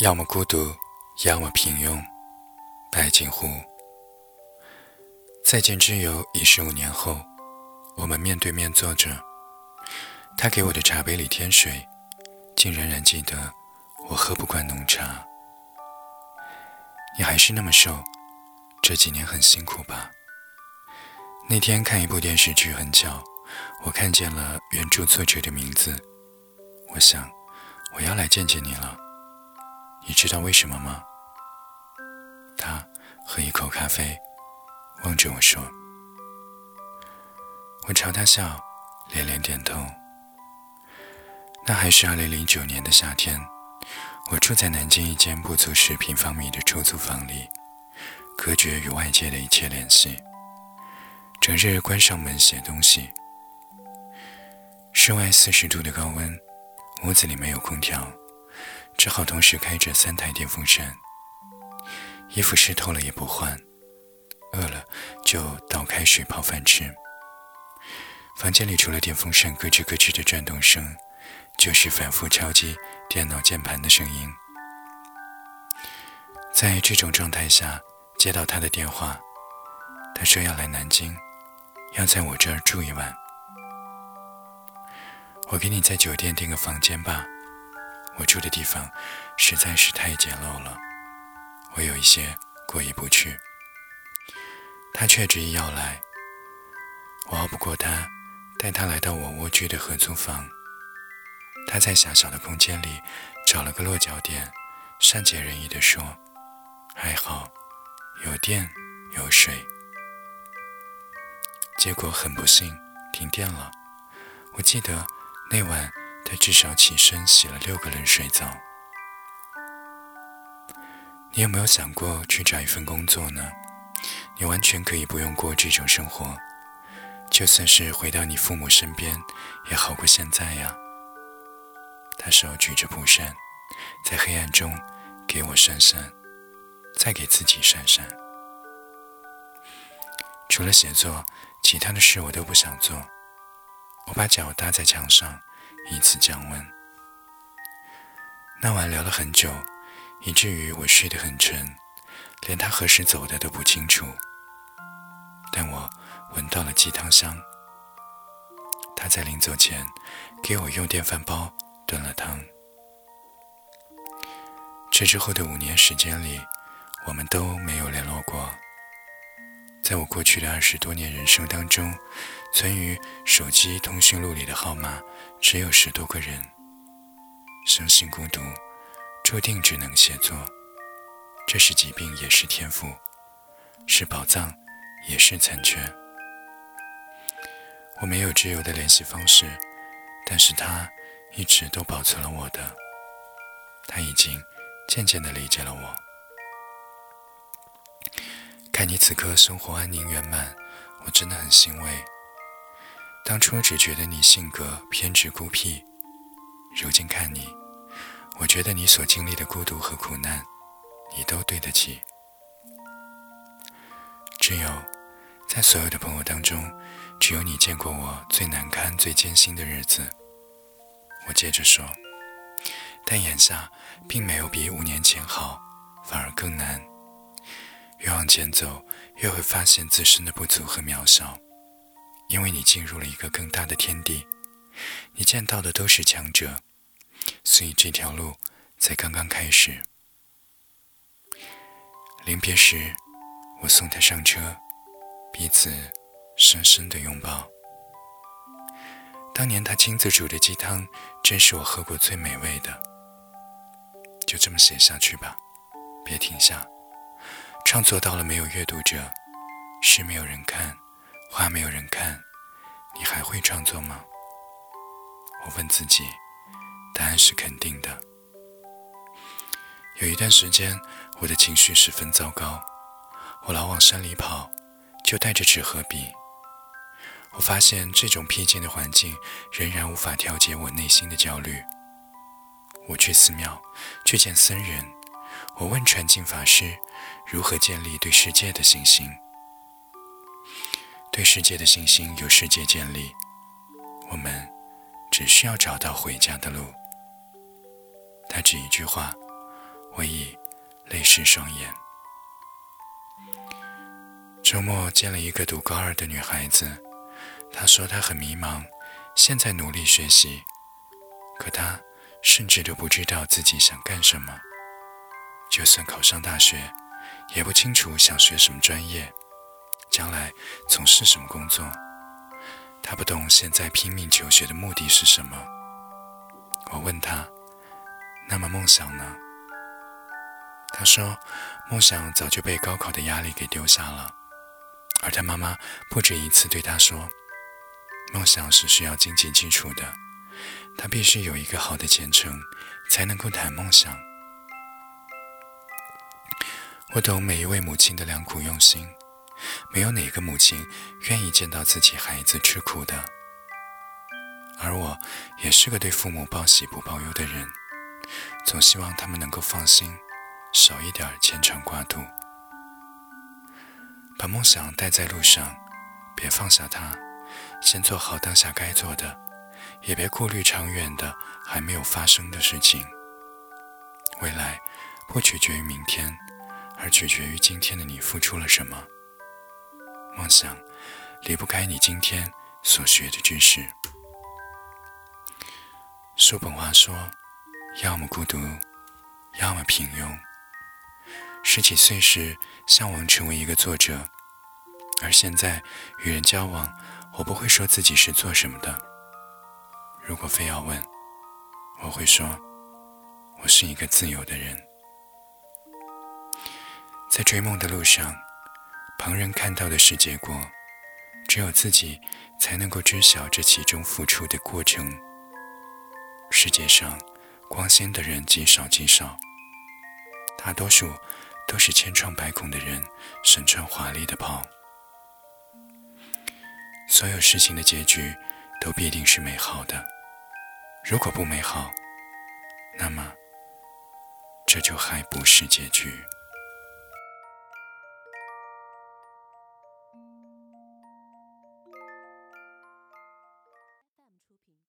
要么孤独，要么平庸。白锦湖。再见之友已是五年后，我们面对面坐着，他给我的茶杯里添水，竟仍然记得我喝不惯浓茶。你还是那么瘦，这几年很辛苦吧？那天看一部电视剧，很巧，我看见了原著作者的名字，我想我要来见见你了。你知道为什么吗？他喝一口咖啡，望着我说：“我朝他笑，连连点头。”那还是二零零九年的夏天，我住在南京一间不足十平方米的出租房里，隔绝与外界的一切联系，整日关上门写东西。室外四十度的高温，屋子里没有空调。只好同时开着三台电风扇，衣服湿透了也不换，饿了就倒开水泡饭吃。房间里除了电风扇咯吱咯吱的转动声，就是反复敲击电脑键盘的声音。在这种状态下接到他的电话，他说要来南京，要在我这儿住一晚。我给你在酒店订个房间吧。我住的地方实在是太简陋了，我有一些过意不去。他却执意要来，我拗不过他，带他来到我蜗居的合租房。他在狭小的空间里找了个落脚点，善解人意地说：“还好，有电有水。”结果很不幸，停电了。我记得那晚。他至少起身洗了六个冷水澡。你有没有想过去找一份工作呢？你完全可以不用过这种生活，就算是回到你父母身边，也好过现在呀。他手举着蒲扇，在黑暗中给我扇扇，再给自己扇扇。除了写作，其他的事我都不想做。我把脚搭在墙上。以此降温。那晚聊了很久，以至于我睡得很沉，连他何时走的都不清楚。但我闻到了鸡汤香。他在临走前给我用电饭煲炖了汤。这之后的五年时间里，我们都没有联络过。在我过去的二十多年人生当中，存于手机通讯录里的号码只有十多个人。生性孤独，注定只能写作，这是疾病也是天赋，是宝藏也是残缺。我没有挚友的联系方式，但是他一直都保存了我的。他已经渐渐地理解了我。看你此刻生活安宁圆满，我真的很欣慰。当初只觉得你性格偏执孤僻，如今看你，我觉得你所经历的孤独和苦难，你都对得起。只有在所有的朋友当中，只有你见过我最难堪、最艰辛的日子。我接着说，但眼下并没有比五年前好，反而更难。越往前走，越会发现自身的不足和渺小，因为你进入了一个更大的天地，你见到的都是强者，所以这条路才刚刚开始。临别时，我送他上车，彼此深深的拥抱。当年他亲自煮的鸡汤，真是我喝过最美味的。就这么写下去吧，别停下。创作到了没有阅读者，诗没有人看，画没有人看，你还会创作吗？我问自己，答案是肯定的。有一段时间，我的情绪十分糟糕，我老往山里跑，就带着纸和笔。我发现这种僻静的环境仍然无法调节我内心的焦虑。我去寺庙，去见僧人，我问传净法师。如何建立对世界的信心？对世界的信心由世界建立，我们只需要找到回家的路。他只一句话：我已泪湿双眼。周末见了一个读高二的女孩子，她说她很迷茫，现在努力学习，可她甚至都不知道自己想干什么。就算考上大学，也不清楚想学什么专业，将来从事什么工作。他不懂现在拼命求学的目的是什么。我问他：“那么梦想呢？”他说：“梦想早就被高考的压力给丢下了。”而他妈妈不止一次对他说：“梦想是需要经济基础的，他必须有一个好的前程，才能够谈梦想。”我懂每一位母亲的良苦用心，没有哪个母亲愿意见到自己孩子吃苦的。而我也是个对父母报喜不报忧的人，总希望他们能够放心，少一点牵肠挂肚。把梦想带在路上，别放下它，先做好当下该做的，也别顾虑长远的还没有发生的事情。未来不取决于明天，而取决于今天的你付出了什么。梦想离不开你今天所学的知识。叔本华说：“要么孤独，要么平庸。”十几岁时，向往成为一个作者，而现在与人交往，我不会说自己是做什么的。如果非要问，我会说，我是一个自由的人。在追梦的路上，旁人看到的是结果，只有自己才能够知晓这其中付出的过程。世界上，光鲜的人极少极少，大多数。都是千疮百孔的人，身穿华丽的袍。所有事情的结局都必定是美好的。如果不美好，那么这就还不是结局。